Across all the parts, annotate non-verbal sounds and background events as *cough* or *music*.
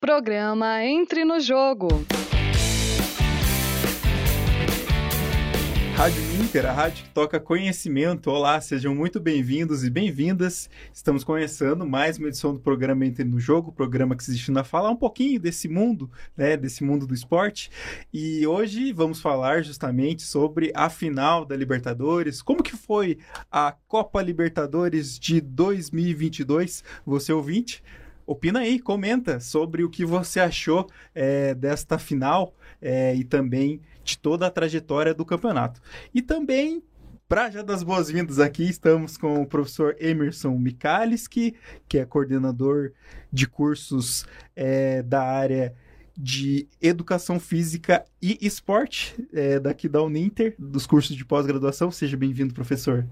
Programa Entre no Jogo. Rádio Inter, a rádio que toca conhecimento. Olá, sejam muito bem-vindos e bem-vindas. Estamos começando mais uma edição do programa Entre no Jogo, programa que se destina a falar um pouquinho desse mundo, né, desse mundo do esporte. E hoje vamos falar justamente sobre a final da Libertadores. Como que foi a Copa Libertadores de 2022? Você ouvinte? Opina aí, comenta sobre o que você achou é, desta final é, e também de toda a trajetória do campeonato. E também, para já das boas-vindas aqui, estamos com o professor Emerson Mikaliski, que é coordenador de cursos é, da área de Educação Física e Esporte é, daqui da Uninter, dos cursos de pós-graduação. Seja bem-vindo, professor.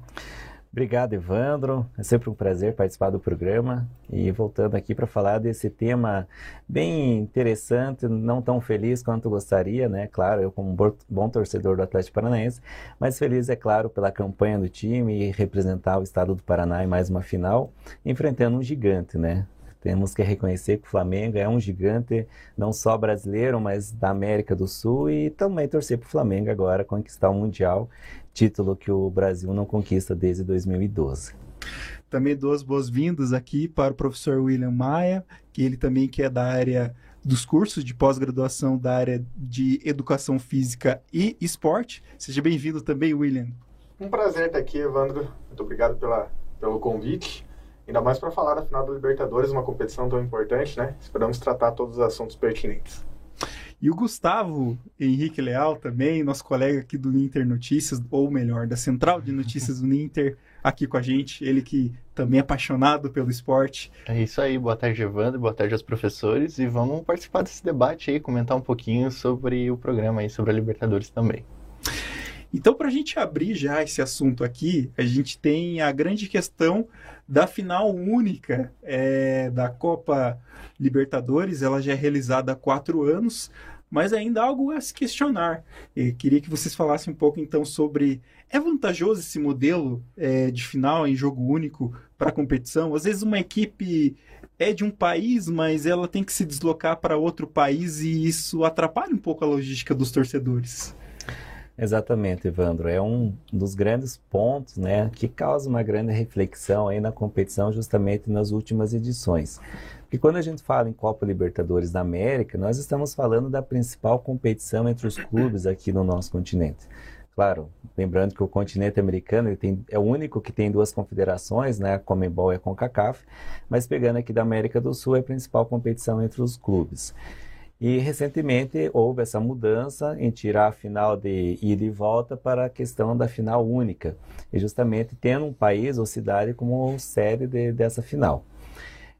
Obrigado, Evandro. É sempre um prazer participar do programa. E voltando aqui para falar desse tema bem interessante, não tão feliz quanto gostaria, né? Claro, eu como bom torcedor do Atlético Paranaense, mas feliz, é claro, pela campanha do time e representar o estado do Paraná em mais uma final, enfrentando um gigante, né? Temos que reconhecer que o Flamengo é um gigante, não só brasileiro, mas da América do Sul e também torcer para o Flamengo agora conquistar o Mundial título que o Brasil não conquista desde 2012. Também dou as boas-vindas aqui para o professor William Maia, que ele também que é da área dos cursos de pós-graduação da área de Educação Física e Esporte. Seja bem-vindo também, William. Um prazer estar aqui, Evandro. Muito obrigado pela, pelo convite. Ainda mais para falar da final da Libertadores, uma competição tão importante, né? Esperamos tratar todos os assuntos pertinentes. E o Gustavo Henrique Leal também, nosso colega aqui do Inter Notícias, ou melhor, da Central de Notícias do Inter, aqui com a gente. Ele que também é apaixonado pelo esporte. É isso aí, boa tarde, Evandro, boa tarde aos professores. E vamos participar desse debate aí, comentar um pouquinho sobre o programa aí, sobre a Libertadores também. Então, para a gente abrir já esse assunto aqui, a gente tem a grande questão da final única é, da Copa Libertadores. Ela já é realizada há quatro anos, mas ainda algo a se questionar. E queria que vocês falassem um pouco então sobre é vantajoso esse modelo é, de final em jogo único para competição? Às vezes uma equipe é de um país, mas ela tem que se deslocar para outro país e isso atrapalha um pouco a logística dos torcedores. Exatamente, Evandro. É um dos grandes pontos né, que causa uma grande reflexão aí na competição, justamente nas últimas edições. Porque quando a gente fala em Copa Libertadores da América, nós estamos falando da principal competição entre os clubes aqui no nosso continente. Claro, lembrando que o continente americano tem, é o único que tem duas confederações, né, a Comembol e a CONCACAF, mas pegando aqui da América do Sul é a principal competição entre os clubes. E recentemente houve essa mudança em tirar a final de ida e volta para a questão da final única, e justamente tendo um país ou cidade como sede de, dessa final.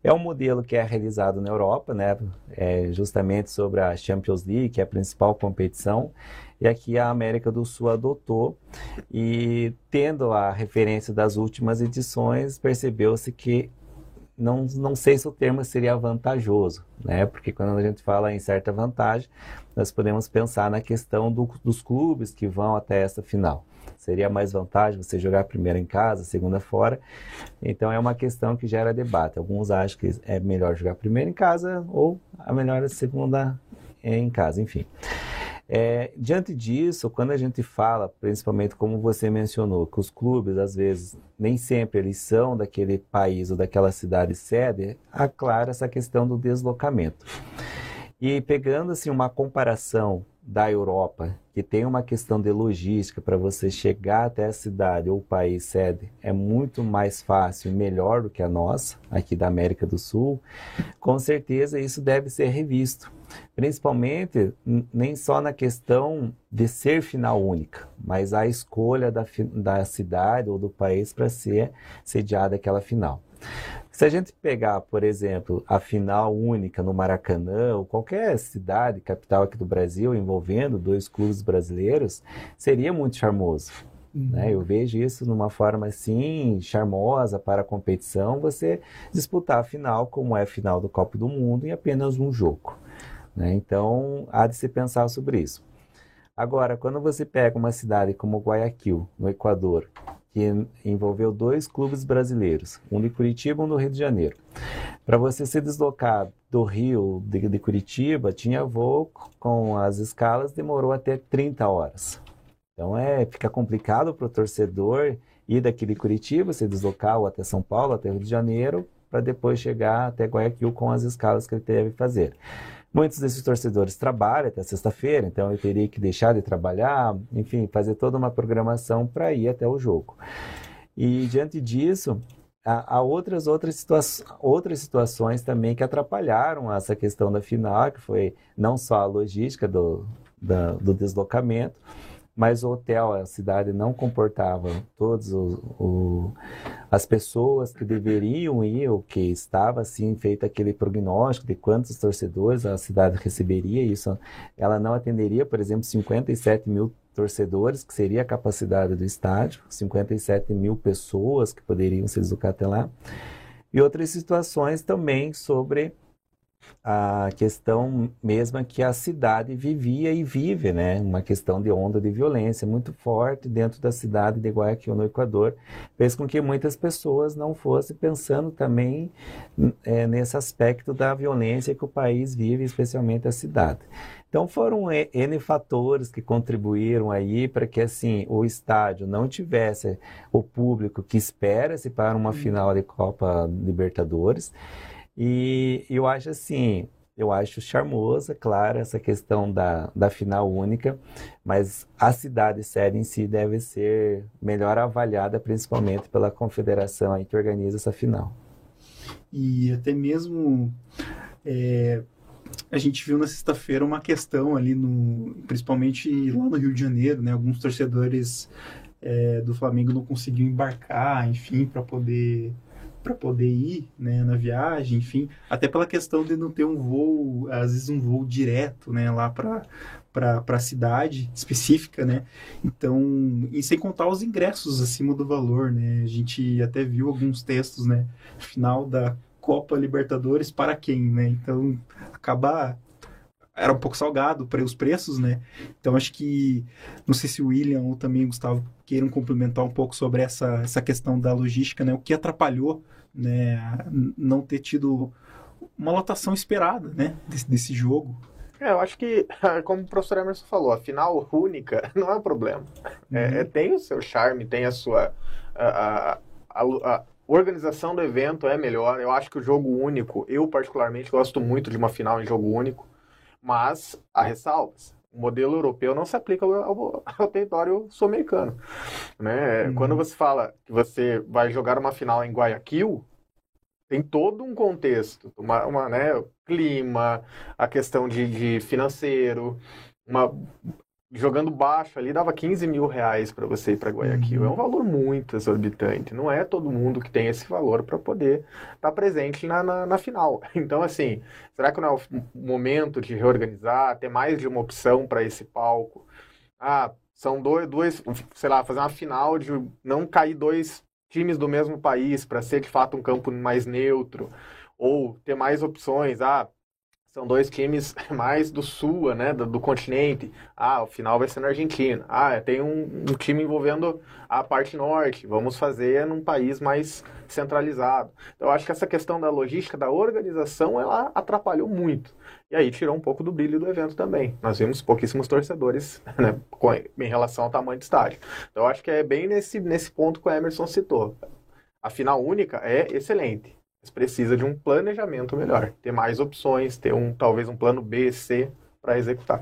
É um modelo que é realizado na Europa, né? É justamente sobre a Champions League, que é a principal competição, e aqui a América do Sul adotou, e tendo a referência das últimas edições, percebeu-se que não, não sei se o termo seria vantajoso, né? Porque quando a gente fala em certa vantagem, nós podemos pensar na questão do, dos clubes que vão até essa final. Seria mais vantagem você jogar primeiro em casa, segunda fora. Então é uma questão que gera debate. Alguns acham que é melhor jogar primeiro em casa ou a melhor a segunda em casa, enfim. É, diante disso, quando a gente fala, principalmente como você mencionou, que os clubes, às vezes, nem sempre eles são daquele país ou daquela cidade sede, aclara essa questão do deslocamento. E pegando assim uma comparação da Europa, que tem uma questão de logística para você chegar até a cidade ou país sede, é muito mais fácil e melhor do que a nossa, aqui da América do Sul, com certeza isso deve ser revisto. Principalmente, nem só na questão de ser final única, mas a escolha da, da cidade ou do país para ser sediada aquela final. Se a gente pegar, por exemplo, a final única no Maracanã, ou qualquer cidade, capital aqui do Brasil, envolvendo dois clubes brasileiros, seria muito charmoso. Uhum. Né? Eu vejo isso numa forma assim, charmosa para a competição, você disputar a final, como é a final do Copa do Mundo, em apenas um jogo. Né? Então, há de se pensar sobre isso. Agora, quando você pega uma cidade como Guayaquil, no Equador, que envolveu dois clubes brasileiros, um de Curitiba e um do Rio de Janeiro. Para você se deslocar do Rio, de, de Curitiba, tinha voo com as escalas, demorou até 30 horas. Então é, fica complicado para o torcedor ir daqui de Curitiba, se deslocar ou até São Paulo, até Rio de Janeiro, para depois chegar até Guayaquil com as escalas que ele deve fazer. Muitos desses torcedores trabalham até sexta-feira, então eu teria que deixar de trabalhar, enfim, fazer toda uma programação para ir até o jogo. E diante disso, há, outras, outras, situa outras situações também que atrapalharam essa questão da final, que foi não só a logística do, da, do deslocamento, mas o hotel, a cidade não comportava todas as pessoas que deveriam ir, o que estava assim feito aquele prognóstico de quantos torcedores a cidade receberia, isso ela não atenderia, por exemplo, 57 mil torcedores, que seria a capacidade do estádio, 57 mil pessoas que poderiam se deslocar até lá, e outras situações também sobre a questão mesma que a cidade vivia e vive, né? Uma questão de onda de violência muito forte dentro da cidade de Guayaquil, no Equador, fez com que muitas pessoas não fossem pensando também é, nesse aspecto da violência que o país vive, especialmente a cidade. Então foram N fatores que contribuíram aí para que assim o estádio não tivesse o público que espera-se para uma final de Copa Libertadores e eu acho assim, eu acho charmosa, claro, essa questão da, da final única, mas a cidade sede em si deve ser melhor avaliada, principalmente pela confederação aí que organiza essa final. E até mesmo é, a gente viu na sexta-feira uma questão ali no, principalmente lá no Rio de Janeiro, né? Alguns torcedores é, do Flamengo não conseguiam embarcar, enfim, para poder para poder ir né, na viagem, enfim, até pela questão de não ter um voo, às vezes um voo direto, né, lá para para a cidade específica, né? Então, e sem contar os ingressos acima do valor, né? A gente até viu alguns textos, né? Final da Copa Libertadores para quem, né? Então, acabar era um pouco salgado para os preços, né? Então acho que não sei se o William ou também o Gustavo queiram complementar um pouco sobre essa, essa questão da logística, né? O que atrapalhou né, não ter tido uma lotação esperada né, desse, desse jogo. É, eu acho que, *laughs* como o professor Emerson falou, a final única *laughs* não é um problema. É, uhum. É, tem o seu charme, tem a sua. A, a, a, a, organização do evento é melhor. Eu acho que o jogo único, eu particularmente gosto muito de uma final em jogo único, mas há ressalvas. O modelo europeu não se aplica ao, ao, ao território sul-americano. Né? Uhum. Quando você fala que você vai jogar uma final em Guayaquil, tem todo um contexto, uma, uma né, clima, a questão de, de financeiro, uma, jogando baixo ali dava 15 mil reais para você ir para Guayaquil. Uhum. É um valor muito exorbitante. Não é todo mundo que tem esse valor para poder estar tá presente na, na, na, final. *laughs* Então, assim, será que não é o momento de reorganizar, ter mais de uma opção para esse palco? Ah, são dois, dois, sei lá, fazer uma final de não cair dois times do mesmo país para ser de fato um campo mais neutro ou ter mais opções. Ah, são dois times *laughs* mais do sul, né, do, do, continente. Ah, o final vai ser na Argentina. Ah, tem um, um, time envolvendo a parte norte. Vamos fazer num país mais centralizado. Então, eu acho que essa questão da logística, da organização, ela atrapalhou muito. E aí tirou um pouco do brilho do evento também. Nós vimos pouquíssimos torcedores *laughs* né, em relação ao tamanho do estádio. Então, eu acho que é bem nesse, nesse ponto que o Emerson citou. A final única é excelente mas precisa de um planejamento melhor, ter mais opções, ter um talvez um plano B, C para executar.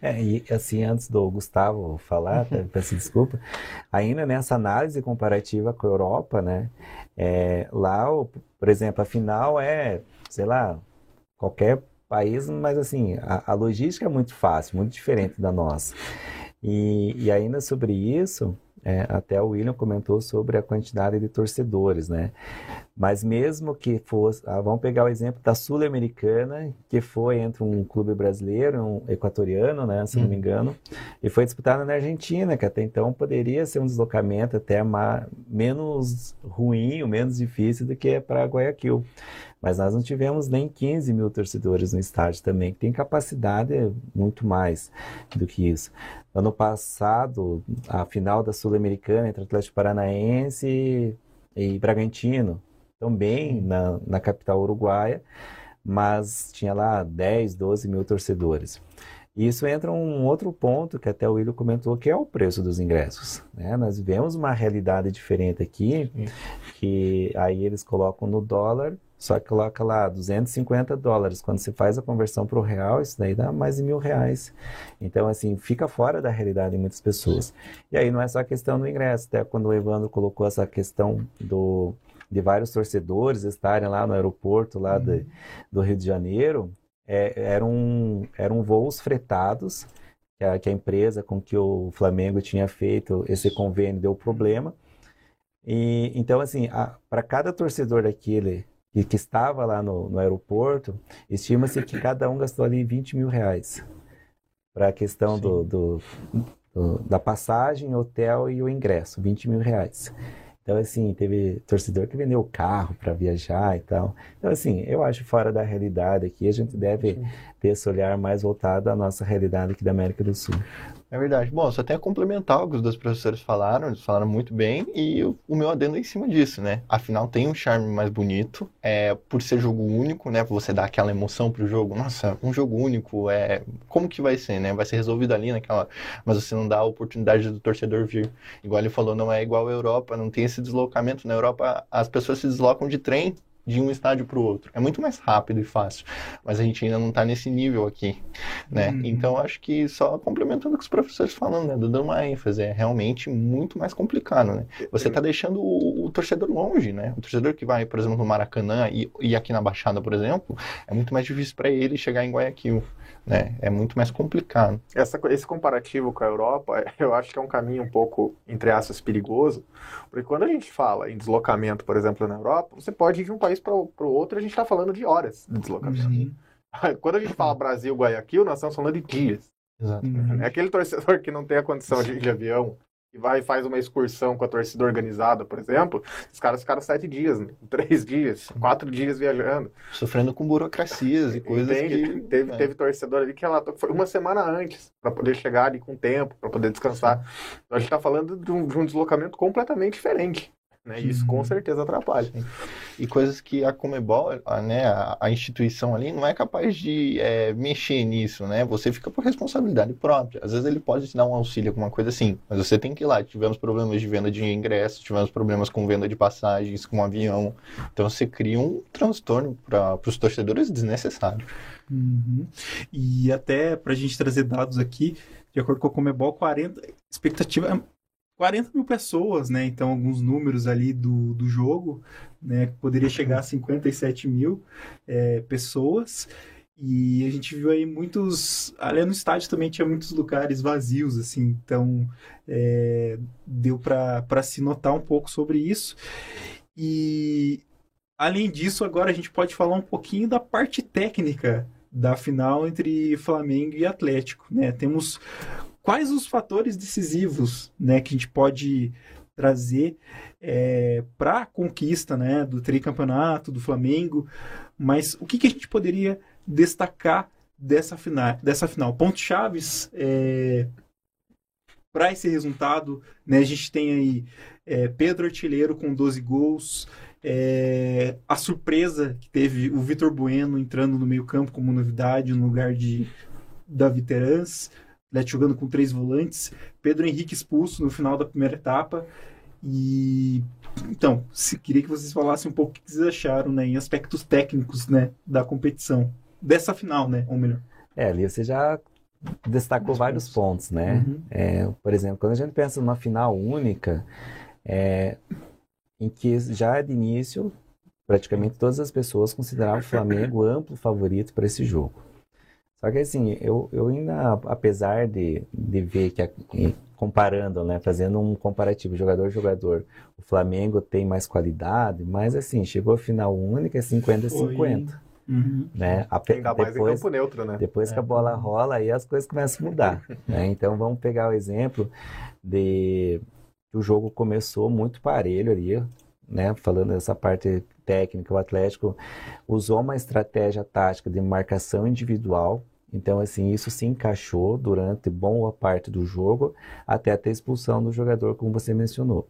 É, e assim, antes do Gustavo falar, uhum. peço desculpa, ainda nessa análise comparativa com a Europa, né, é, lá, por exemplo, a final é, sei lá, qualquer país, mas assim, a, a logística é muito fácil, muito diferente da nossa. E, e ainda sobre isso, é, até o William comentou sobre a quantidade de torcedores, né? Mas mesmo que fosse, ah, vamos pegar o exemplo da Sul-Americana, que foi entre um clube brasileiro, um equatoriano, né, se hum. não me engano, e foi disputada na Argentina, que até então poderia ser um deslocamento até mais, menos ruim, ou menos difícil do que para Guayaquil. Mas nós não tivemos nem 15 mil torcedores no estádio também, que tem capacidade muito mais do que isso. Ano passado, a final da Sul-Americana entre Atlético Paranaense e Bragantino, também na, na capital uruguaia, mas tinha lá 10, 12 mil torcedores. E isso entra um outro ponto que até o William comentou, que é o preço dos ingressos. Né? Nós vivemos uma realidade diferente aqui, que aí eles colocam no dólar, só que coloca lá 250 dólares. Quando você faz a conversão para o real, isso daí dá mais de mil reais. Então, assim, fica fora da realidade de muitas pessoas. E aí não é só a questão do ingresso, até quando o Evandro colocou essa questão do, de vários torcedores estarem lá no aeroporto lá de, do Rio de Janeiro, é, eram, eram voos fretados, que a, que a empresa com que o Flamengo tinha feito esse convênio deu problema. E, então, assim, para cada torcedor daquele que, que estava lá no, no aeroporto, estima-se que cada um gastou ali 20 mil reais para a questão do, do, do, da passagem, hotel e o ingresso, 20 mil reais. Então, assim, teve torcedor que vendeu o carro para viajar e tal. Então, assim, eu acho fora da realidade aqui, a gente deve Sim. ter esse olhar mais voltado à nossa realidade aqui da América do Sul. É verdade. Bom, só tenho a complementar o que os dois professores falaram, eles falaram muito bem, e o, o meu adendo é em cima disso, né? Afinal, tem um charme mais bonito, é, por ser jogo único, né? Você dá aquela emoção pro jogo. Nossa, um jogo único, é como que vai ser, né? Vai ser resolvido ali naquela... Mas você não dá a oportunidade do torcedor vir. Igual ele falou, não é igual a Europa, não tem esse deslocamento. Na Europa, as pessoas se deslocam de trem de um estádio para o outro. É muito mais rápido e fácil, mas a gente ainda não está nesse nível aqui, né? Uhum. Então acho que só complementando o que os professores falam, né, dando uma ênfase, é realmente muito mais complicado, né? Você está deixando o, o, torcedor longe, né? O torcedor que vai, por exemplo, no Maracanã e, e aqui na Baixada, por exemplo, é muito mais difícil para ele chegar em Guayaquil né? É muito mais complicado. Essa, esse comparativo com a Europa, *laughs* eu acho que é um caminho um pouco, entre aspas, perigoso, porque quando a gente fala em deslocamento, por exemplo, na Europa, você pode ir de um país para o outro, a gente está falando de horas de deslocamento. Uhum. *laughs* Quando a gente fala Brasil, Guayaquil, nós estamos falando de dias. Exato. Uhum. É aquele torcedor que não tem a condição de ir de avião e vai e faz uma excursão com a torcida organizada, por exemplo, os caras ficaram sete dias, né? *laughs* três dias, quatro dias viajando. Sofrendo com burocracias e coisas Entende? que... Teve, é. teve torcedor ali que relatou que foi uma semana antes, para poder chegar ali com tempo, para poder descansar. Então a gente está falando de um, de um deslocamento completamente diferente. Né? Isso com uhum. certeza atrapalha. E coisas que a Comebol, a, né, a, a instituição ali, não é capaz de é, mexer nisso, né? Você fica por responsabilidade própria. Às vezes ele pode te dar um auxílio, alguma coisa assim, mas você tem que ir lá. Tivemos problemas de venda de ingressos, tivemos problemas com venda de passagens, com avião. Então você cria um transtorno para os torcedores desnecessário. Uhum. E até para a gente trazer dados aqui, de acordo com a Comebol, 40 expectativa 40 mil pessoas, né? Então, alguns números ali do, do jogo, né? Poderia chegar a 57 mil é, pessoas. E a gente viu aí muitos. Ali no estádio também tinha muitos lugares vazios, assim. Então, é, deu para se notar um pouco sobre isso. E, além disso, agora a gente pode falar um pouquinho da parte técnica da final entre Flamengo e Atlético, né? Temos quais os fatores decisivos né, que a gente pode trazer é, para a conquista né, do tricampeonato, do Flamengo, mas o que, que a gente poderia destacar dessa final? Dessa final? Pontos chaves é, para esse resultado, né, a gente tem aí é, Pedro Artilheiro com 12 gols, é, a surpresa que teve o Vitor Bueno entrando no meio campo como novidade no lugar de Davi Terans, Atlético jogando com três volantes, Pedro Henrique expulso no final da primeira etapa. E então, se queria que vocês falassem um pouco o que vocês acharam, né, em aspectos técnicos, né, da competição dessa final, né, ou melhor. É, ali você já destacou vários pontos, né? Uhum. É, por exemplo, quando a gente pensa numa final única, é, em que já de início praticamente todas as pessoas consideravam o Flamengo amplo favorito para esse jogo. Só que assim, eu, eu ainda, apesar de, de ver que, comparando, né, fazendo um comparativo jogador-jogador, o Flamengo tem mais qualidade, mas assim, chegou a final única, 50-50. Uhum. Né? A, Ainda depois, mais em campo neutro, né? Depois é. que a bola rola, aí as coisas começam a mudar. *laughs* né? Então vamos pegar o exemplo de que o jogo começou muito parelho ali, né? Falando dessa parte técnica, o Atlético usou uma estratégia tática de marcação individual. Então, assim, isso se encaixou durante boa parte do jogo, até a expulsão do jogador, como você mencionou.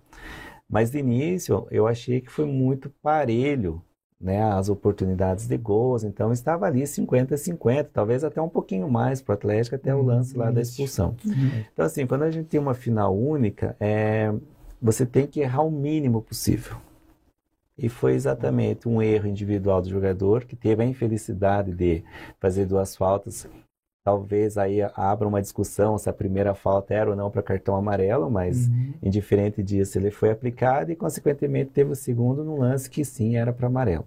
Mas de início, eu achei que foi muito parelho né, as oportunidades de gols, então estava ali 50-50, talvez até um pouquinho mais para o Atlético até o lance lá da expulsão. Uhum. Então assim, quando a gente tem uma final única, é, você tem que errar o mínimo possível. E foi exatamente um erro individual do jogador que teve a infelicidade de fazer duas faltas. Talvez aí abra uma discussão se a primeira falta era ou não para cartão amarelo, mas Uhum. indiferente disso, ele foi aplicado e, consequentemente, teve o segundo num lance que sim era para amarelo.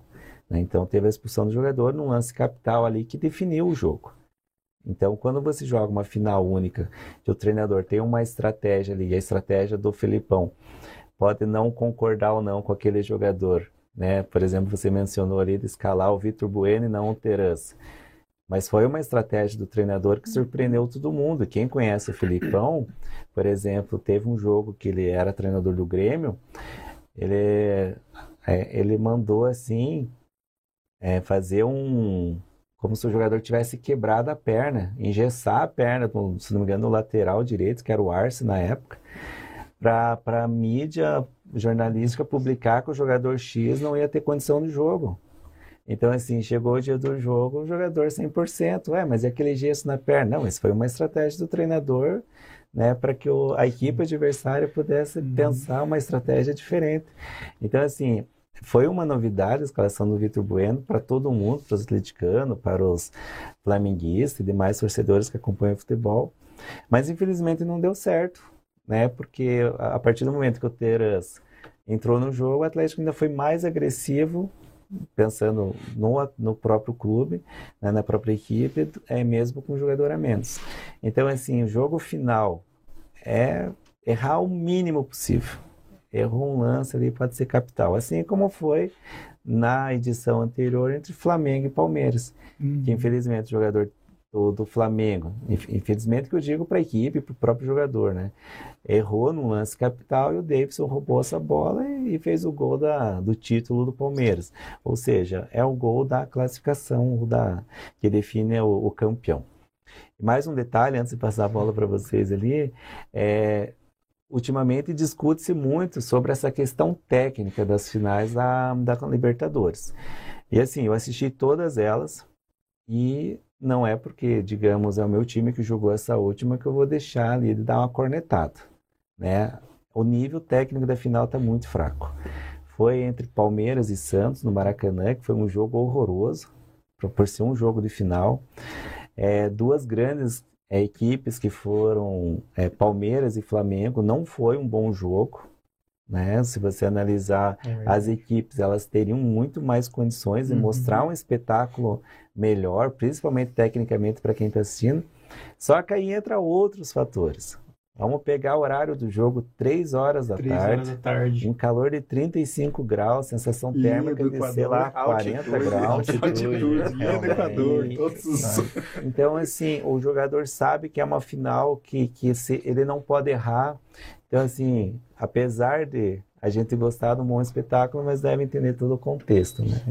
né? Então, teve a expulsão do jogador num lance capital ali que definiu o jogo. Então, quando você joga uma final única, que o treinador tem uma estratégia ali, a estratégia do Felipão, pode não concordar ou não com aquele jogador, né? Por exemplo, você mencionou ali de escalar o Vitor Bueno e não o Terence. Mas foi uma estratégia do treinador que surpreendeu todo mundo. Quem conhece o Felipão, por exemplo, teve um jogo que ele era treinador do Grêmio, ele, é, ele mandou assim é, fazer um como se o jogador tivesse quebrado a perna, engessar a perna, se não me engano, no lateral direito, que era o Arce na época, para a mídia jornalística publicar que o jogador X não ia ter condição de jogo. Então, assim, chegou o dia do jogo, o jogador 100%. Ué, mas e aquele gesso na perna? Não, isso foi uma estratégia do treinador, né, para que o, a equipe adversária pudesse pensar uma estratégia diferente. Então, assim, foi uma novidade a escalação do Vitor Bueno para todo mundo, para os atleticanos, para os flamenguistas e demais torcedores que acompanham o futebol. Mas, infelizmente, não deu certo, né, porque a partir do momento que o Teras entrou no jogo, o Atlético ainda foi mais agressivo pensando no, no próprio clube, né, na própria equipe, é mesmo com jogador a menos. Então, assim, o jogo final é errar o mínimo possível. Errou um lance ali, pode ser capital. Assim como foi na edição anterior entre Flamengo e Palmeiras, Uhum. que infelizmente o jogador do, do Flamengo, inf- infelizmente que eu digo para a equipe, para o próprio jogador, né? Errou no lance capital e o Davidson roubou essa bola e, e fez o gol da, do título do Palmeiras. Ou seja, é o gol da classificação da, que define o, o campeão. Mais um detalhe, antes de passar a bola para vocês ali, é, ultimamente discute-se muito sobre essa questão técnica das finais da, da Libertadores. E assim, eu assisti todas elas e não é porque, digamos, é o meu time que jogou essa última que eu vou deixar ali de dar uma cornetada, né? O nível técnico da final está muito fraco. Foi entre Palmeiras e Santos no Maracanã, que foi um jogo horroroso, por, ser um jogo de final. É, duas grandes é, equipes que foram é, Palmeiras e Flamengo, não foi um bom jogo, né? Se você analisar as equipes, elas teriam muito mais condições de Uhum. mostrar um espetáculo melhor, principalmente tecnicamente para quem está assistindo. Só que aí entra outros fatores. Vamos pegar o horário do jogo, 3 horas da Três tarde, horas da tarde. em calor de 35 graus, sensação Linha térmica de, sei lá, 40 altitude, graus. Altitude, do Equador, todos os... *laughs* Então, assim, o jogador sabe que é uma final que, que se, ele não pode errar. Então, assim, apesar de a gente gostar de um bom espetáculo, mas deve entender todo o contexto, né?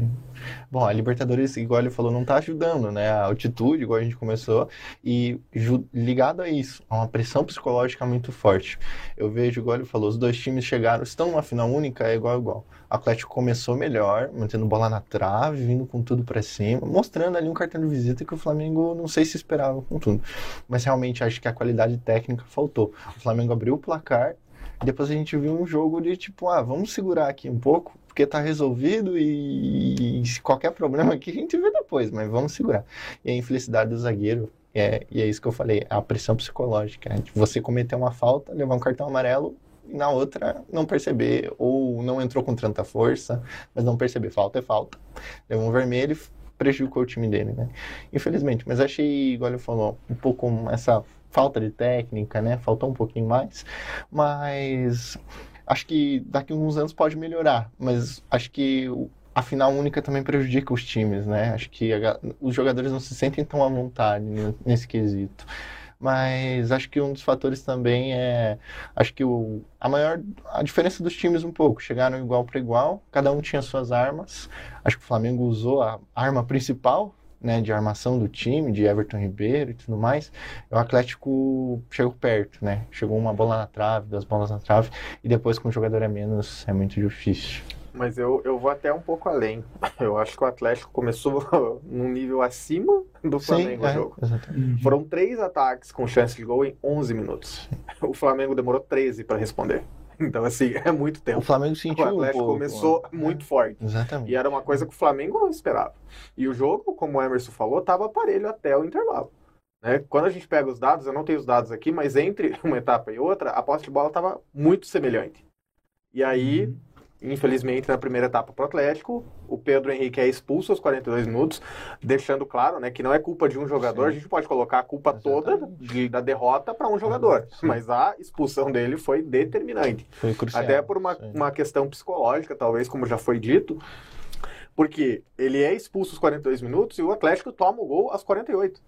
Bom, a Libertadores, igual ele falou, não tá ajudando, né? A altitude, igual a gente começou, e ligado a isso, a uma pressão psicológica muito forte. Eu vejo, igual ele falou, os dois times chegaram, estão numa final única, é igual igual. O Atlético começou melhor, mantendo bola na trave, vindo com tudo pra cima, mostrando ali um cartão de visita que o Flamengo não sei se esperava com tudo. Mas realmente acho que a qualidade técnica faltou. O Flamengo abriu o placar, depois a gente viu um jogo de tipo, ah, vamos segurar aqui um pouco, porque tá resolvido e, e qualquer problema aqui a gente vê depois, mas vamos segurar. E a infelicidade do zagueiro, é, e é isso que eu falei, a pressão psicológica. né? Você cometer uma falta, levar um cartão amarelo e na outra não perceber, ou não entrou com tanta força, mas não perceber. Falta é falta. Levou um vermelho prejudicou o time dele, né? Infelizmente, mas achei, igual ele falou, um pouco essa falta de técnica, né? Faltou um pouquinho mais, mas acho que daqui a uns anos pode melhorar, mas acho que a final única também prejudica os times, né? Acho que a os jogadores não se sentem tão à vontade ne- nesse quesito. Mas acho que um dos fatores também é, acho que o, a maior, a diferença dos times um pouco, chegaram igual para igual, cada um tinha suas armas. Acho que o Flamengo usou a arma principal, né, de armação do time, de Everton Ribeiro e tudo mais. O Atlético chegou perto, né? Chegou uma bola na trave, duas bolas na trave, e depois com um jogador a menos é muito difícil. Mas eu, eu vou até um pouco além. *laughs* Eu acho que o Atlético começou *laughs* num nível acima do Flamengo Sim, no é, jogo. exatamente. Foram três ataques com chance de gol em 11 minutos. O Flamengo demorou 13 para responder. Então, assim, *laughs* é muito O tempo. Flamengo O sentiu um Atlético pouco. começou muito forte. Exatamente. E era uma coisa que o Flamengo não esperava. E o jogo, como o Emerson falou, estava parelho até o intervalo. Né? Quando a gente pega os dados, eu não tenho os dados aqui, mas entre *laughs* uma etapa e outra, a posse de bola estava muito semelhante. E aí, infelizmente, na primeira etapa para o Atlético, o Pedro Henrique é expulso aos 42 minutos, deixando claro né, que não é culpa de um jogador, a gente pode colocar a culpa toda Exatamente. de- da derrota para um jogador. Sim. Mas a expulsão dele foi determinante. Foi crucial. Até por uma, Sim. uma questão psicológica, talvez, como já foi dito. Porque ele é expulso aos 42 minutos e o Atlético toma o gol aos 48.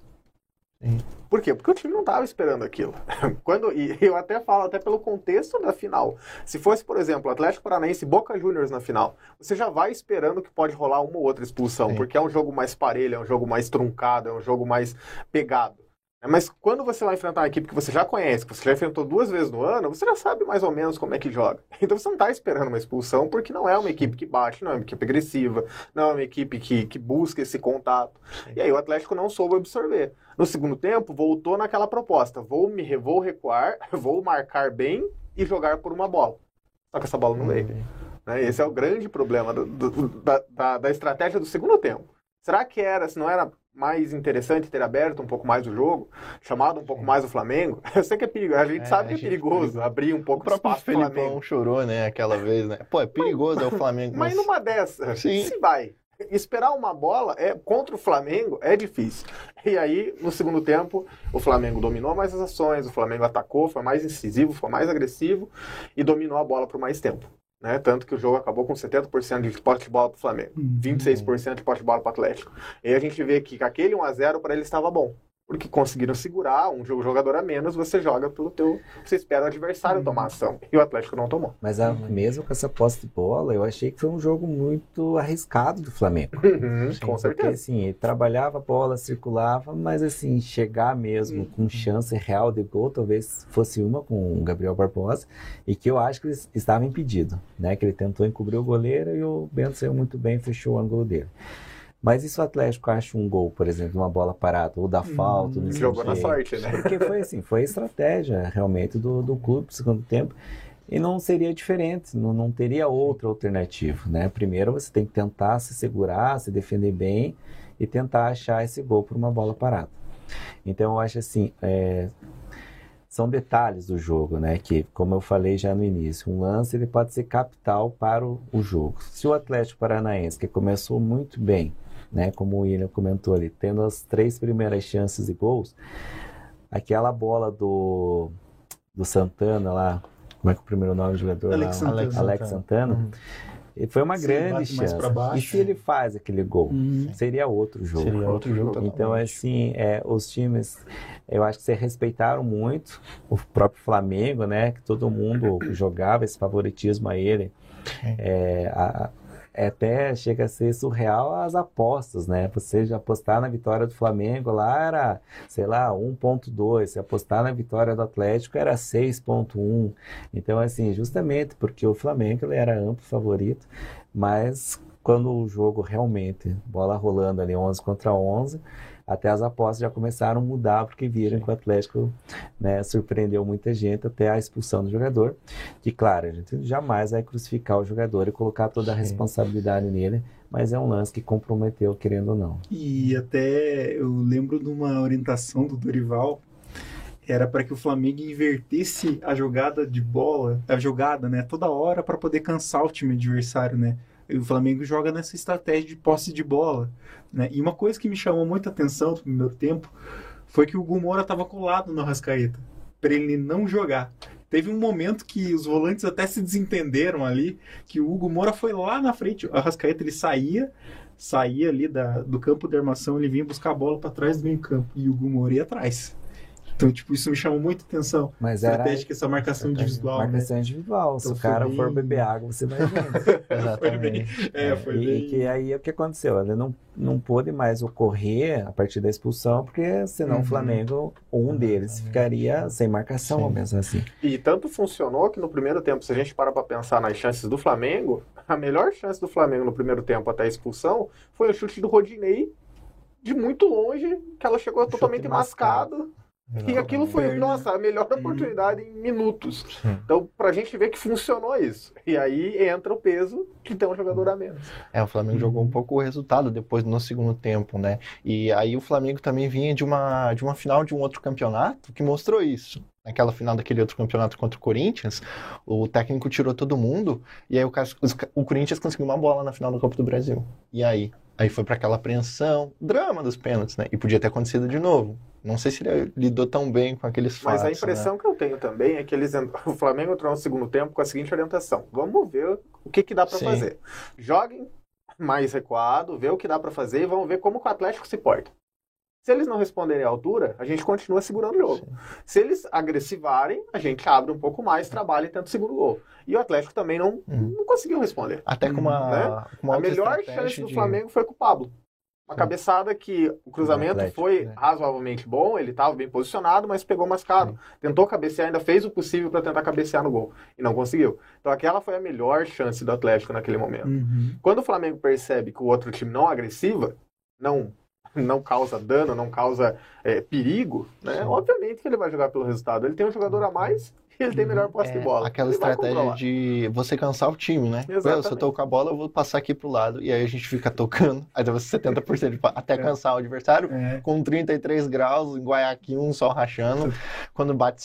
Sim. Por quê? Porque o time não estava esperando aquilo. *laughs* Quando, e eu até falo, até pelo contexto da final. Se fosse, por exemplo, Atlético Paranaense e Boca Juniors na final, você já vai esperando que pode rolar uma ou outra expulsão, Sim. porque é um jogo mais parelho, é um jogo mais truncado, é um jogo mais pegado. É, Mas quando você vai enfrentar uma equipe que você já conhece, que você já enfrentou duas vezes no ano, você já sabe mais ou menos como é que joga. *laughs* Então você não está esperando uma expulsão, porque não é uma equipe que bate, não é uma equipe agressiva, não é uma equipe que, que busca esse contato. E aí o Atlético não soube absorver. No segundo tempo, voltou naquela proposta: vou me vou recuar, *laughs* vou marcar bem e jogar por uma bola. Só que essa bola não veio. né? Esse é o grande problema do- do- da, da, da estratégia do segundo tempo. Será que era, se não era mais interessante ter aberto um pouco mais o jogo, chamado um pouco mais o Flamengo? *laughs* Eu sei que é perigoso, a gente É, sabe que é gente perigoso perigoso. abrir um O pouco de próprio espaço pro Flamengo. Felipão chorou, né, aquela *laughs* vez, né? Pô, é perigoso, é o Flamengo. Mas numa dessas, Sim. se vai. Esperar uma bola é contra o Flamengo é difícil. E aí, no segundo tempo, o Flamengo dominou mais as ações, o Flamengo atacou, foi mais incisivo, foi mais agressivo e dominou a bola por mais tempo. Né? Tanto que o jogo acabou com 70% de posse de bola para o Flamengo, 26% de posse de bola para o Atlético. E a gente vê que aquele 1x0 para ele estava bom. Porque conseguiram segurar, um jogo- jogador a menos, você joga pelo teu. Você espera o adversário tomar ação. E o Atlético não tomou. Mas a- mesmo com essa posse de bola, eu achei que foi um jogo muito arriscado do Flamengo. Uhum, com Porque certeza. assim, ele trabalhava a bola, circulava, mas assim, chegar mesmo com chance real de gol, talvez fosse uma com o Gabriel Barbosa, e que eu acho que ele estava impedido, né? Que ele tentou encobrir o goleiro e o Bento saiu muito bem fechou o ângulo dele. Mas e se o Atlético acha um gol, por exemplo, uma bola parada, ou da falta, não sei o Jogou na sorte, né? Porque foi assim, foi a estratégia realmente do, do clube no segundo tempo. E não seria diferente, não, não teria outra alternativa, né? Primeiro você tem que tentar se segurar, se defender bem e tentar achar esse gol por uma bola parada. Então eu acho assim, é, são detalhes do jogo, né? Que, como eu falei já no início, um lance ele pode ser capital para o, o jogo. Se o Atlético Paranaense, que começou muito bem, né? Como o William comentou ali, tendo as três primeiras chances de gols, aquela bola do, do Santana lá, como é que é o primeiro nome do jogador Alex lá? Santana. Alex Santana. Uhum. E Foi uma Se grande chance. e se ele faz aquele gol, Uhum. seria outro jogo. Seria outro jogo totalmente. Então, assim, é, os times, eu acho que se respeitaram muito. O próprio Flamengo, né? Que todo mundo jogava esse favoritismo a ele. É, a- é até chega a ser surreal as apostas, né? Você já apostar na vitória do Flamengo lá era, sei lá, 1.2. Se apostar na vitória do Atlético era 6.1. Então, assim, justamente porque o Flamengo ele era amplo favorito, mas quando o jogo realmente, bola rolando ali 11 contra 11, até as apostas já começaram a mudar, porque viram que o Atlético né, surpreendeu muita gente até a expulsão do jogador. Que, claro, a gente jamais vai crucificar o jogador e colocar toda a Sim. responsabilidade nele, mas é um lance que comprometeu, querendo ou não. E até eu lembro de uma orientação do Dorival, era para que o Flamengo invertesse a jogada de bola, a jogada, né, toda hora para poder cansar o time adversário, né? O Flamengo joga nessa estratégia de posse de bola, né? E uma coisa que me chamou muita atenção no primeiro tempo foi que o Gumora estava colado no Arrascaeta, para ele não jogar. Teve um momento que os volantes até se desentenderam ali, que o Hugo Moura foi lá na frente, o Arrascaeta ele saía, saía ali da, do campo de armação, ele vinha buscar a bola para trás do meio campo e o Hugo Moura ia atrás. Então, tipo, isso me chamou muita atenção. Mas era Estratégica, essa marcação individual. né? marcação individual. Se Então o cara foi for bem- beber água, você vai vendo. *laughs* Foi bem. Exatamente. É, foi e bem. que aí o que aconteceu? Ele não, não pôde mais ocorrer a partir da expulsão, porque senão Uhum. o Flamengo, um deles, ficaria sem marcação, Sim. pensar assim. E tanto funcionou que no primeiro tempo, se a gente parar pra pensar nas chances do Flamengo, a melhor chance do Flamengo no primeiro tempo até a expulsão foi o chute do Rodinei de muito longe, que ela chegou totalmente mascado. mascada. E aquilo foi, nossa, a melhor Uhum. oportunidade em minutos. Então, pra gente ver que funcionou isso. E aí entra o peso de ter um jogador a menos. É, o Flamengo jogou um pouco o resultado depois no segundo tempo, né? E aí o Flamengo também vinha de uma, de uma final de um outro campeonato que mostrou isso. Naquela final daquele outro campeonato contra o Corinthians, o técnico tirou todo mundo e aí o, o Corinthians conseguiu uma bola na final da Copa do Brasil. E aí? Aí foi para aquela apreensão, drama dos pênaltis, né? E podia ter acontecido de novo. Não sei se ele lidou tão bem com aqueles fatos. Mas a né? impressão que eu tenho também é que eles *laughs* o Flamengo entrou no segundo tempo com a seguinte orientação: vamos ver o que, que dá Sim. fazer. Joguem mais recuado, vê o que dá pra fazer e vamos ver como o Atlético se porta. Se eles não responderem à altura, a gente continua segurando o jogo. Sim. Se eles agressivarem, a gente abre um pouco mais, trabalha e tenta o segundo gol. E o Atlético também não, Uhum. não conseguiu responder. Até com uma, Né? com uma a melhor chance do de- Flamengo foi com o Pablo. Uma Sim. cabeçada que o cruzamento Atlético, foi né? razoavelmente bom, ele estava bem posicionado, mas pegou mascado. Tentou cabecear, ainda fez o possível para tentar cabecear no gol e não conseguiu. Então aquela foi a melhor chance do Atlético naquele momento. Uhum. Quando o Flamengo percebe que o outro time não é agressiva, não não causa dano, não causa é, perigo, né? Sim. Obviamente que ele vai jogar pelo resultado. Ele tem um jogador a mais ele tem melhor posse É, de bola. Aquela Ele estratégia de você cansar o time, né? Exatamente. Se eu tô com a bola, eu vou passar aqui pro lado. E aí a gente fica tocando. Aí dá 70% de pa- até cansar o adversário. É. Com 33 graus, em Guayaquil, um sol rachando. *laughs* Quando bate,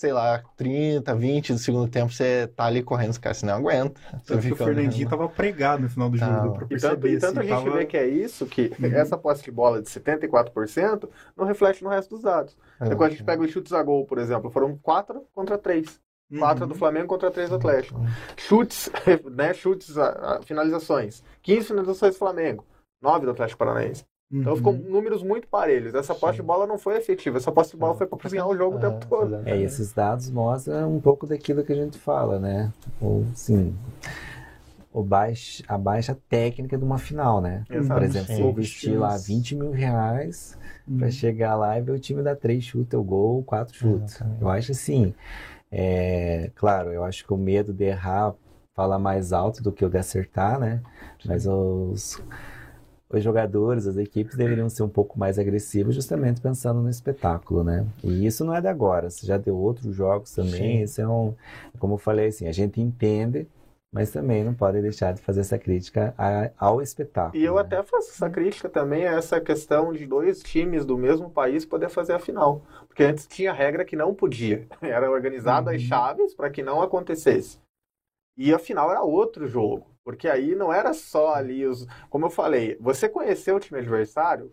sei lá, 30, 20 do segundo tempo, você tá ali correndo, cara, você não aguenta. Você Tanto que o fica Fernandinho tava pregado no final do jogo, pra E perceber. tanto, e tanto a assim, gente tava- vê que é isso, que Uhum. essa posse de bola de 74% não reflete no resto dos dados. É quando a gente pega os chutes a gol, por exemplo, foram 4 contra 3. 4 Uhum. do Flamengo contra 3 do Atlético. Chutes, *laughs* né, chutes, a, a finalizações. 15 finalizações do Flamengo, 9 do Atlético Paranaense. Então Uhum. ficou números muito parelhos. Essa posse de bola não foi efetiva, essa posse de bola foi para cozinhar o jogo o tempo todo. É, e esses dados mostram um pouco daquilo que a gente fala, né? Ou, sim, o baix, a baixa técnica de uma final, né? Exato. Por exemplo, você investir lá 20 mil reais pra Uhum. chegar lá e ver o time dar três chutes, o gol, quatro chutes. Eu acho assim, é, claro, eu acho que o medo de errar fala mais alto do que o de acertar, né? Mas os, os jogadores, as equipes deveriam ser um pouco mais agressivos, justamente pensando no espetáculo, né? E isso não é de agora, você já deu outros jogos também, isso é um, como eu falei assim, a gente entende, mas também não pode deixar de fazer essa crítica ao espetáculo. E eu né? até faço essa crítica também a essa questão de dois times do mesmo país poder fazer a final. Porque antes tinha regra que não podia. *laughs* Era organizada as Uhum. chaves para que não acontecesse. E a final era outro jogo. Porque aí não era só ali os. Como eu falei, você conhecer o time adversário,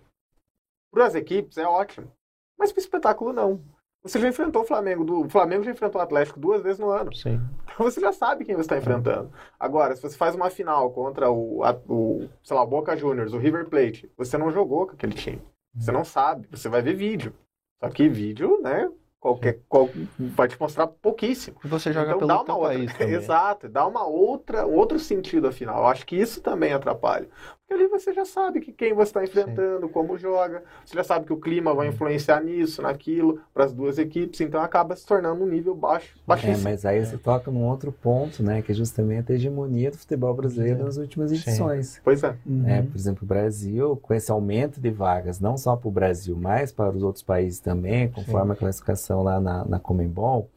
para as equipes é ótimo. Mas para o espetáculo não. Você já enfrentou o Flamengo, do, o Flamengo já enfrentou o Atlético duas vezes no ano. Sim. Então você já sabe quem você está enfrentando. Agora, se você faz uma final contra o, a- o sei lá, o Boca Juniors, o River Plate, você não jogou com aquele time. Você não sabe, você vai ver vídeo. Só que vídeo, né? Qualquer, qual, vai te mostrar pouquíssimo. Você joga então pelo dá uma outra, país *laughs* também. exato, dá uma outra, um outro sentido afinal. Eu acho que isso também atrapalha. Porque ali você já sabe que quem você está enfrentando, como joga, você já sabe que o clima vai influenciar nisso, naquilo, para as duas equipes, então acaba se tornando um nível baixo, É, baixíssimo. mas aí você toca num outro ponto, né? Que é justamente a hegemonia do futebol brasileiro Sim. nas últimas Sim. edições. Pois é. Uhum. É, por exemplo, o Brasil, com esse aumento de vagas, não só para o Brasil, mas para os outros países também, conforme a classificação lá na, na Comembol,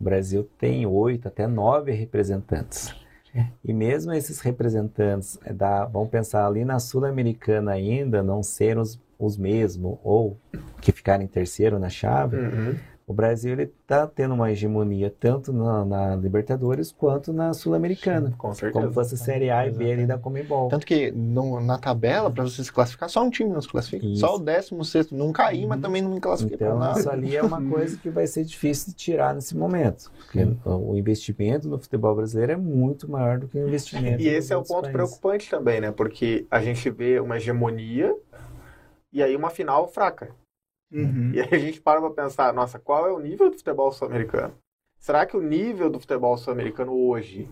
o Brasil tem oito até nove representantes. *laughs* E mesmo esses representantes, é da, pensar ali na Sul-Americana ainda, não ser os, os mesmos, ou que ficarem em terceiro na chave, Uhum. O Brasil está tendo uma hegemonia tanto na, na Libertadores quanto na Sul-Americana. Com certeza. Como fosse a Série A e B ali da Comembol. Tanto que no- na tabela, para você se classificar, só um time não se classifica. Isso. Só o 16 não mas Uhum. também não me classifica Então, pra nada. isso ali é uma *laughs* coisa que vai ser difícil de tirar nesse momento. Porque Sim. o investimento no futebol brasileiro é muito maior do que o investimento E esse é o ponto países. preocupante também, né? Porque a gente vê uma hegemonia e aí uma final fraca. Uhum. E aí a gente para pra pensar, nossa, qual é o nível do futebol sul-americano? Será que o nível do futebol sul-americano hoje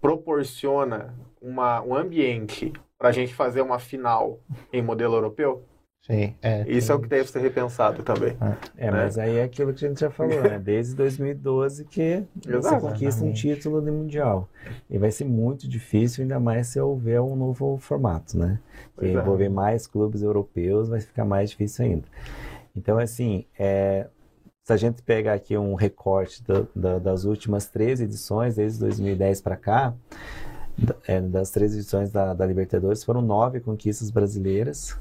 proporciona uma, um ambiente para a gente fazer uma final em modelo europeu? Sim, é. Isso é o que deve ser repensado também. É, né? mas aí é aquilo que a gente já falou, né? *laughs* Desde 2012 que você conquista um título de mundial. E vai ser muito difícil, ainda mais se houver um novo formato, né? Que Pois é. envolver mais clubes europeus vai ficar mais difícil ainda. Então, assim, é, se a gente pegar aqui um recorte da- da- das últimas três edições, desde 2010 para cá, é, das três edições da, da Libertadores, foram nove conquistas brasileiras,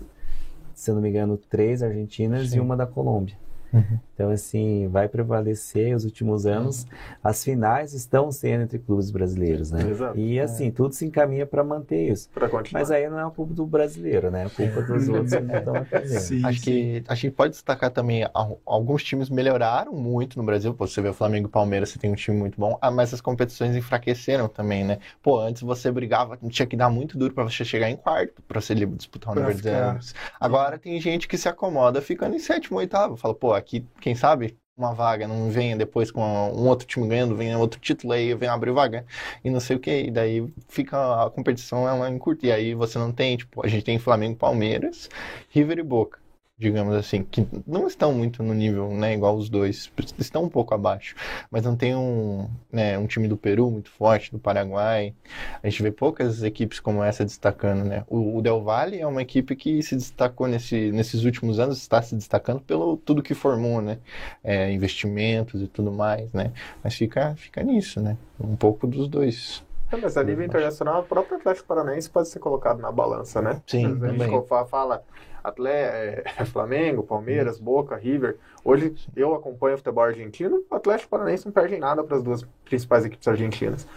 se eu não me engano, três argentinas Sim. e uma da Colômbia. Uhum. Então, assim, vai prevalecer os últimos anos. As finais estão sendo entre clubes brasileiros, né? Exato. E, assim, tudo se encaminha para manter isso. Para continuar. Mas aí não é a culpa do brasileiro, né? É a culpa dos outros que não estão. Sim, Acho sim. que a gente pode destacar também al- alguns times melhoraram muito no Brasil. Pô, você vê o Flamengo e o Palmeiras, você tem um time muito bom, ah, mas as competições enfraqueceram também, né? Pô, antes você brigava, tinha que dar muito duro pra você chegar em quarto, pra você disputar o Pra Libertadores. Agora tem gente que se acomoda ficando em sétimo, oitavo. Fala, pô, aqui, quem sabe uma vaga, não venha depois com um outro time ganhando, venha outro título aí, vem abrir vaga e não sei o que, e daí fica a competição ela encurta, e aí você não tem, tipo, a gente tem Flamengo, Palmeiras, River e Boca, digamos assim, que não estão muito no nível, né, igual os dois, estão um pouco abaixo, mas não tem um, né, um time do Peru muito forte, do Paraguai, a gente vê poucas equipes como essa destacando, né, o, o Del Valle é uma equipe que se destacou nesse, nesses últimos anos, está se destacando pelo tudo que formou, né, é, investimentos e tudo mais, né, mas fica, fica nisso, né, um pouco dos dois. É, mas a nível internacional, o próprio Atlético Paranaense pode ser colocado na balança, né? Sim, a gente também. fa- fala Atle é, *laughs* Flamengo, Palmeiras, Boca, River. Hoje eu acompanho o futebol argentino, o Atlético Paranaense não perde nada para as duas principais equipes argentinas.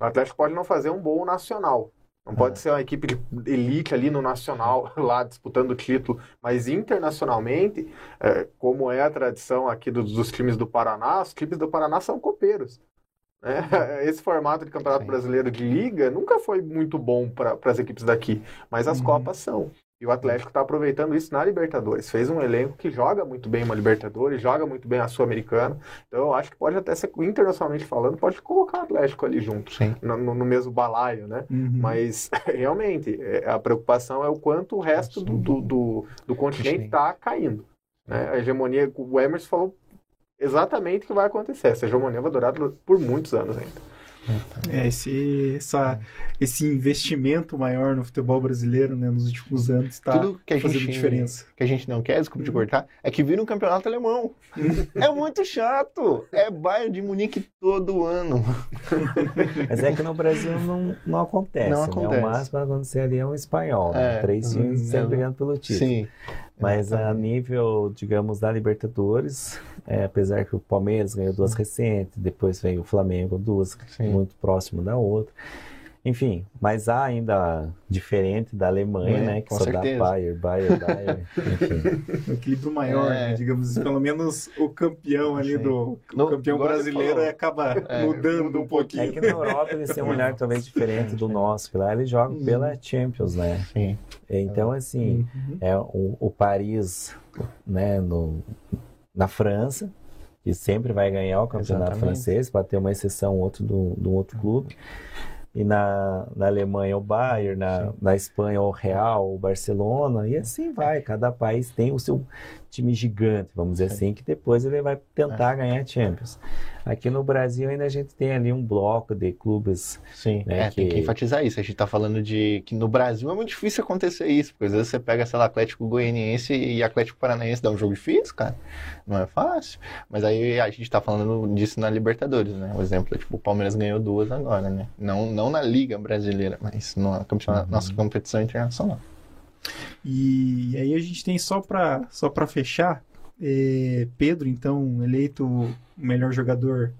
O Atlético pode não fazer um bom nacional. Não pode ser uma equipe de elite ali no nacional, *laughs* lá disputando o título, mas internacionalmente, é, como é a tradição aqui dos, dos times do Paraná, os times do Paraná são copeiros. né? *laughs* Esse formato de campeonato Sim. brasileiro de liga nunca foi muito bom para as equipes daqui, mas as Uhum. Copas são. E o Atlético está aproveitando isso na Libertadores. Fez um elenco que joga muito bem uma Libertadores, joga muito bem a Sul-Americana. Então eu acho que pode até ser, internacionalmente falando, pode colocar o Atlético ali junto, no, no- mesmo balaio, né? Uhum. Mas *laughs* realmente é, a preocupação é o quanto o resto do, do, do, do continente Continente. está caindo. Né? A hegemonia, o Emerson falou exatamente o que vai acontecer. Essa hegemonia vai durar por muitos anos ainda. É, esse, essa, esse investimento maior no futebol brasileiro, né, nos últimos anos, está fazendo gente diferença. Que a gente não quer, desculpa te cortar, é que vira um campeonato alemão. é muito chato. É Bayern de Munique todo ano. *laughs* Mas é que no Brasil não, não acontece, Não né? acontece. O máximo que vai acontecer ali é um espanhol, né? É. Três times Uhum. sempre brigando pelo título. Sim. Mas a nível, digamos, da Libertadores, é, apesar que o Palmeiras ganhou duas recentes, depois veio o Flamengo duas, Sim. muito próximo da outra. Enfim, mas há ainda diferente da Alemanha, É, né? Que com só certeza. dá Bayern, Bayern, Bayern. *laughs* Enfim. Um equilíbrio maior, É. né, digamos, pelo menos o campeão ali Sim. do o No- campeão brasileiro falou. acaba É, mudando muda um pouquinho. É que na Europa eles têm um olhar *laughs* talvez diferente do nosso, que lá eles jogam Uhum. pela Champions, né? Sim. Então, assim, Uhum. é o, o Paris, né, no, na França, que sempre vai ganhar o campeonato Exatamente. francês, pode ter uma exceção outro do, do outro clube. E na, na Alemanha o Bayern, na, na Espanha o Real, o Barcelona, e assim vai. Cada país tem o seu time gigante, vamos dizer assim, que depois ele vai tentar ganhar a Champions. Aqui no Brasil ainda a gente tem ali um bloco de clubes Sim. né, É, tem que que- enfatizar isso. A gente tá falando de que no Brasil é muito difícil acontecer isso, porque às vezes você pega, sei lá, Atlético Goianiense e Atlético Paranaense dá um jogo difícil, cara. Não é fácil. Mas aí a gente tá falando disso na Libertadores, né? O exemplo é tipo, o Palmeiras ganhou duas agora, né? Não, não na Liga Brasileira, mas na Uhum. nossa competição internacional. E aí a gente tem só para só fechar, é, Pedro, então, eleito o melhor jogador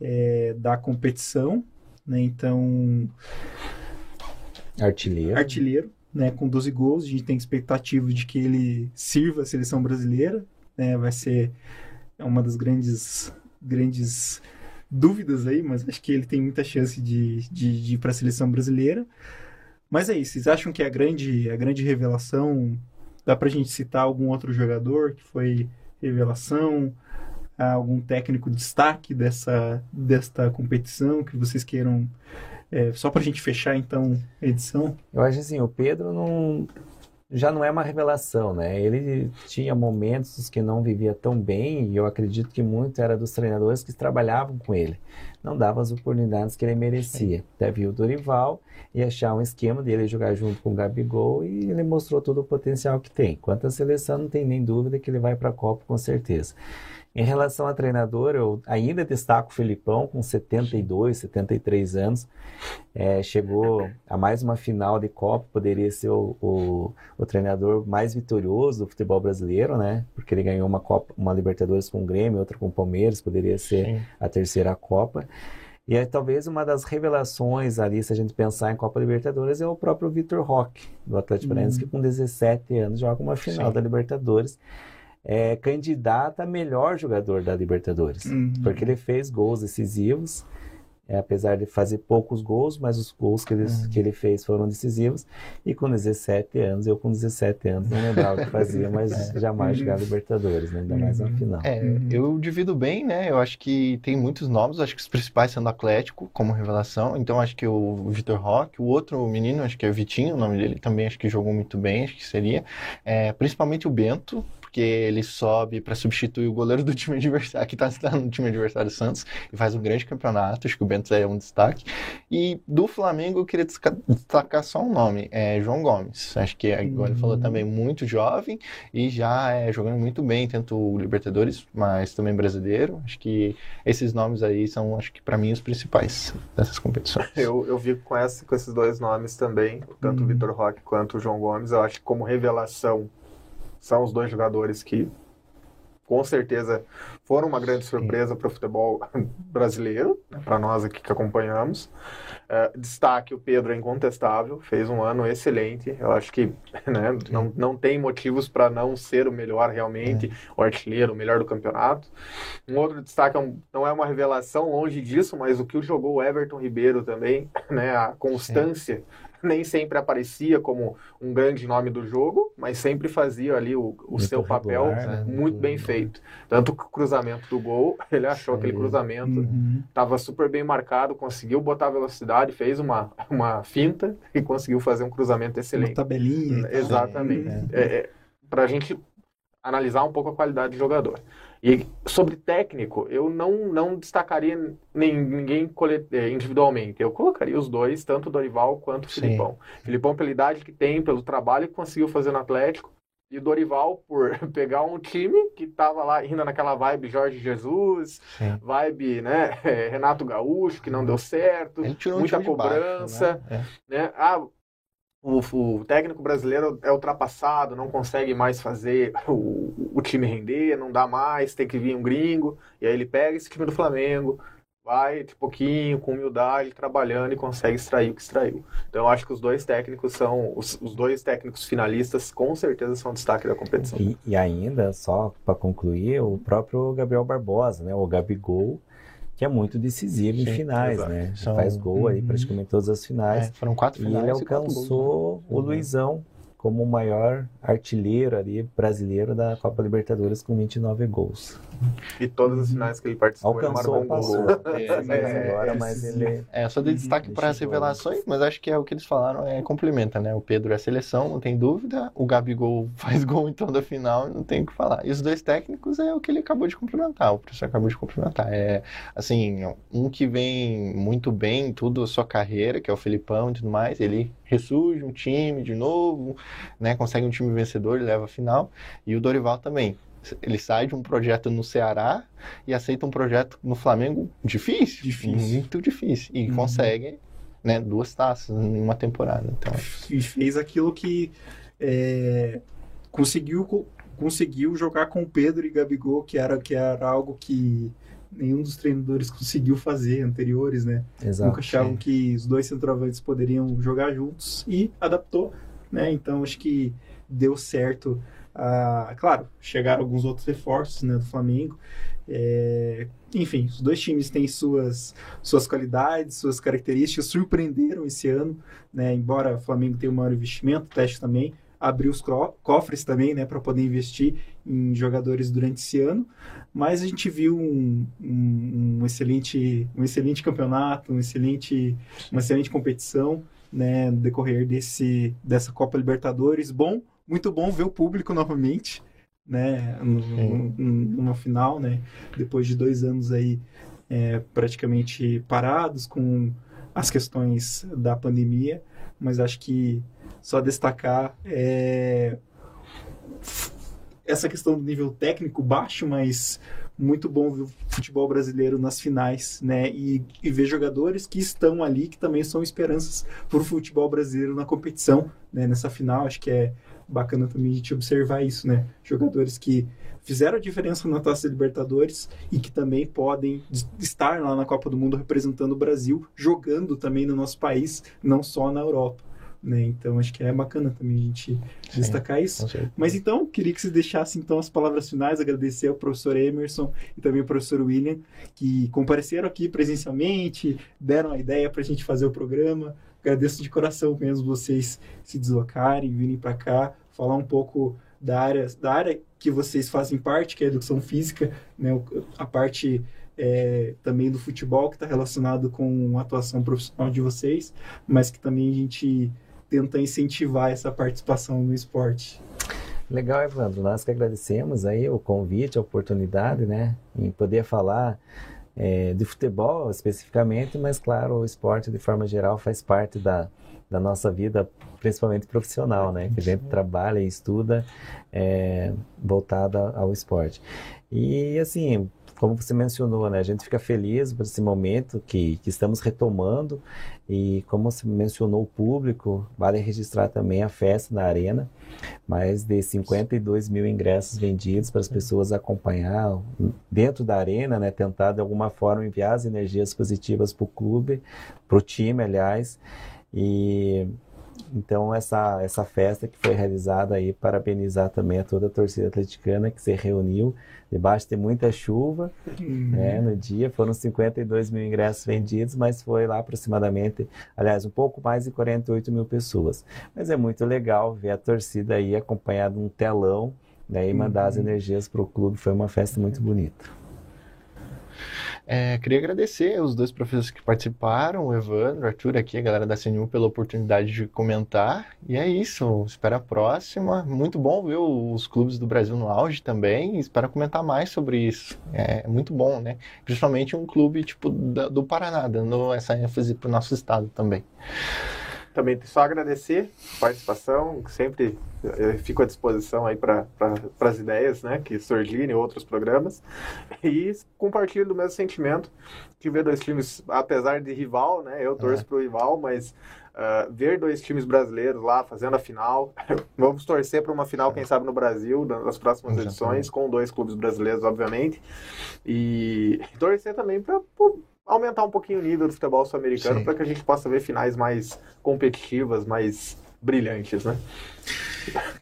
é, da competição, né? Então, artilheiros. artilheiro, né? Com 12 gols, a gente tem expectativa de que ele sirva a seleção brasileira, né? Vai ser uma das grandes grandes dúvidas aí, mas acho que ele tem muita chance de, de, de ir para a seleção brasileira. Mas é isso, vocês acham que a grande, a grande revelação dá pra gente citar algum outro jogador que foi revelação, algum técnico de destaque dessa, desta competição que vocês queiram é, só para a gente fechar então a edição? Eu acho assim, o Pedro não já não é uma revelação, né? Ele tinha momentos que não vivia tão bem e eu acredito que muito era dos treinadores que trabalhavam com ele. Não dava as oportunidades que ele merecia. Até viu o Dorival e achar um esquema dele jogar junto com o Gabigol e ele mostrou todo o potencial que tem. Quanto à seleção, não tem nem dúvida que ele vai para a Copa com certeza. Em relação a treinador, eu ainda destaco o Filipão, com 72, 73 anos. É, chegou a mais uma final de Copa, poderia ser o, o, o, treinador mais vitorioso do futebol brasileiro, né? Porque ele ganhou uma, Copa, uma Libertadores com o Grêmio, outra com o Palmeiras, poderia ser Sim. a terceira Copa. E é, talvez uma das revelações ali, se a gente pensar em Copa Libertadores, é o próprio Vitor Roque, do Atlético Paranaense, uhum. que com 17 anos joga uma final Sim. da Libertadores é candidato a melhor jogador da Libertadores, uhum. porque ele fez gols decisivos é, apesar de fazer poucos gols, mas os gols que ele, uhum. que ele fez foram decisivos. E com 17 anos, eu com 17 anos não lembrava o que fazia, mas *laughs* é. jamais jogar Libertadores, né? ainda mais na uhum. final. É, uhum. eu divido bem, né? Eu acho que tem muitos nomes, acho que os principais sendo Atlético, como revelação. Então acho que o Vitor Roque, o outro menino, acho que é Vitinho, o nome dele também, acho que jogou muito bem, acho que seria. É, principalmente o Bento, porque ele sobe para substituir o goleiro do time adversário, que está no time adversário Santos, e faz um grande campeonato. Acho que o Bento é um destaque. E do Flamengo, eu queria destacar só um nome: é João Gomes. Acho que, igual ele falou, também muito jovem e já é jogando muito bem, tanto o Libertadores, mas também brasileiro. Acho que esses nomes aí são, acho que para mim, os principais dessas competições. *laughs* Eu, eu vi com, essa, com esses dois nomes também, tanto o uhum. Vitor Roque quanto o João Gomes. Eu acho que como revelação são os dois jogadores que com certeza foram uma grande surpresa para o futebol *laughs* brasileiro, né, para nós aqui que acompanhamos. Uh, destaque: o Pedro é incontestável, fez um ano excelente. Eu acho que *laughs* né, não, não tem motivos para não ser o melhor realmente, é. o artilheiro, o melhor do campeonato. Um outro destaque é um, não é uma revelação, longe disso, mas o que jogou o Everton Ribeiro também, *laughs* né, a constância *laughs* nem sempre aparecia como um grande nome do jogo, mas sempre fazia ali o, o seu papel né? muito bem feito. Tanto que o cruzamento do gol, *laughs* ele achou Sim. aquele cruzamento, estava uhum. super bem marcado, conseguiu botar velocidade, fez uma, uma finta *laughs* e conseguiu fazer um cruzamento excelente. Uma tabelinha. Exatamente. Né? É, é, Para a gente analisar um pouco a qualidade do jogador. E sobre técnico, eu não, não destacaria nem, ninguém eh, individualmente. Eu colocaria os dois, tanto o Dorival quanto o Sim. Filipão. Filipão, pela idade que tem, pelo trabalho que conseguiu fazer no Atlético, e o Dorival por *laughs* pegar um time que estava lá ainda naquela vibe Jorge Jesus, Sim. vibe né, *laughs* Renato Gaúcho, que não deu certo, muita um cobrança. Baixo, né? É. né? Ah, o, o, técnico brasileiro é ultrapassado, não consegue mais fazer *laughs* o, o, time render, não dá mais, tem que vir um gringo, e aí ele pega esse time do Flamengo, vai de pouquinho, com humildade, trabalhando e consegue extrair o que extraiu. Então eu acho que os dois técnicos são, os, os dois técnicos finalistas com certeza são destaque da competição. E, e ainda, só para concluir, o próprio Gabriel Barbosa, né, o Gabigol, que é muito decisivo Sim, em finais, exato. né? São... Faz gol aí uhum. praticamente todas as finais. É, foram quatro finais. E ele alcançou gols, né? o uhum. Luizão como o maior artilheiro ali brasileiro da Copa Libertadores com 29 gols. E todas as finais que ele participou, Alcançou, ele passou. Gol. É, mas é, agora, mas ele... É, só de destaque para as revelações, mas acho que é o que eles falaram, é complementa, né? O Pedro é seleção, não tem dúvida. O Gabigol *laughs* faz gol em toda a final, não tem o que falar. E os dois técnicos é o que ele acabou de complementar, o professor acabou de complementar. É, assim, um que vem muito bem em tudo a sua carreira, que é o Felipão e tudo mais, ele ressurge um time de novo, né? Consegue um time vencedor e leva a final. E o Dorival também. Ele sai de um projeto no Ceará e aceita um projeto no Flamengo difícil, difícil. muito difícil. E uhum. consegue né, duas taças em uma temporada. Então... E fez aquilo que é, conseguiu, conseguiu jogar com Pedro e Gabigol, que era, que era algo que nenhum dos treinadores conseguiu fazer anteriores, né? Exato, Nunca achavam que os dois centroavantes poderiam jogar juntos e adaptou, né? Então acho que deu certo. Ah, claro, chegaram alguns outros reforços né, do Flamengo. É, enfim, os dois times têm suas, suas qualidades, suas características, surpreenderam esse ano, né? Embora o Flamengo tenha um maior investimento, o Teste também, abrir os cofres também, né, para poder investir em jogadores durante esse ano. Mas a gente viu um, um, um excelente, um excelente campeonato, um excelente, uma excelente competição, né, no decorrer desse, dessa Copa Libertadores. Bom, muito bom ver o público novamente, né, no, numa final, né, depois de dois anos aí é, praticamente parados com as questões da pandemia, mas acho que só destacar é, essa questão do nível técnico baixo, mas muito bom ver o futebol brasileiro nas finais, né? E, e ver jogadores que estão ali, que também são esperanças para o futebol brasileiro na competição, né? Nessa final, acho que é bacana também a gente observar isso, né? Jogadores que fizeram a diferença na Taça Libertadores e que também podem estar lá na Copa do Mundo representando o Brasil, jogando também no nosso país, não só na Europa. Né? Então acho que é bacana também a gente Sim, destacar isso. Mas então, queria que você deixasse então as palavras finais, agradecer ao professor Emerson e também ao professor William, que compareceram aqui presencialmente, deram a ideia para a gente fazer o programa. Agradeço de coração mesmo vocês se deslocarem, virem para cá, falar um pouco da área, da área que vocês fazem parte, que é a educação física, né? a parte é, também do futebol que está relacionado com a atuação profissional de vocês, mas que também a gente tenta incentivar essa participação no esporte. Legal, Evandro. Nós que agradecemos aí o convite, a oportunidade, né, em poder falar é, de futebol especificamente, mas claro, o esporte de forma geral faz parte da, da nossa vida, principalmente profissional, né, que gente trabalha e estuda é, voltada ao esporte. E assim, como você mencionou, né, a gente fica feliz por esse momento que, que estamos retomando. E como você mencionou o público, vale registrar também a festa na arena, mais de 52 mil ingressos vendidos para as pessoas acompanhar dentro da arena, né, tentar de alguma forma enviar as energias positivas para o clube, para o time, aliás, e então, essa, essa festa que foi realizada aí, parabenizar também a toda a torcida atleticana que se reuniu debaixo de muita chuva uhum. né, no dia. Foram 52 mil ingressos vendidos, mas foi lá aproximadamente, aliás, um pouco mais de 48 mil pessoas. Mas é muito legal ver a torcida aí acompanhada um telão né, e mandar uhum. as energias para o clube. Foi uma festa muito bonita. É, queria agradecer os dois professores que participaram, o Evandro, o Arthur aqui, a galera da CNU, pela oportunidade de comentar. E é isso, espero a próxima. Muito bom ver os clubes do Brasil no auge também. Espero comentar mais sobre isso. É muito bom, né? Principalmente um clube tipo do Paraná, dando essa ênfase para o nosso estado também. Também só agradecer a participação, sempre eu fico à disposição aí para pra, as ideias né, que surgirem em outros programas. E compartilho do mesmo sentimento de ver dois times, apesar de rival, né? Eu torço é. para o rival, mas Uh, ver dois times brasileiros lá fazendo a final. *laughs* Vamos torcer para uma final, quem sabe, no Brasil, nas próximas edições, com dois clubes brasileiros, obviamente. E torcer também para aumentar um pouquinho o nível do futebol sul-americano para que a gente possa ver finais mais competitivas, mais brilhantes, né?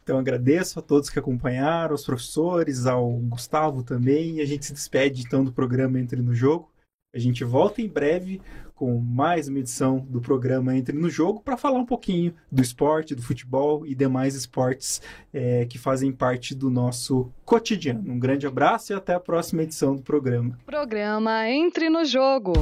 Então agradeço a todos que acompanharam, aos professores, ao Gustavo também, e a gente se despede então do programa Entre no Jogo. A gente volta em breve com mais uma edição do programa Entre no Jogo para falar um pouquinho do esporte, do futebol e demais esportes é, que fazem parte do nosso cotidiano. Um grande abraço e até a próxima edição do programa. Programa Entre no Jogo.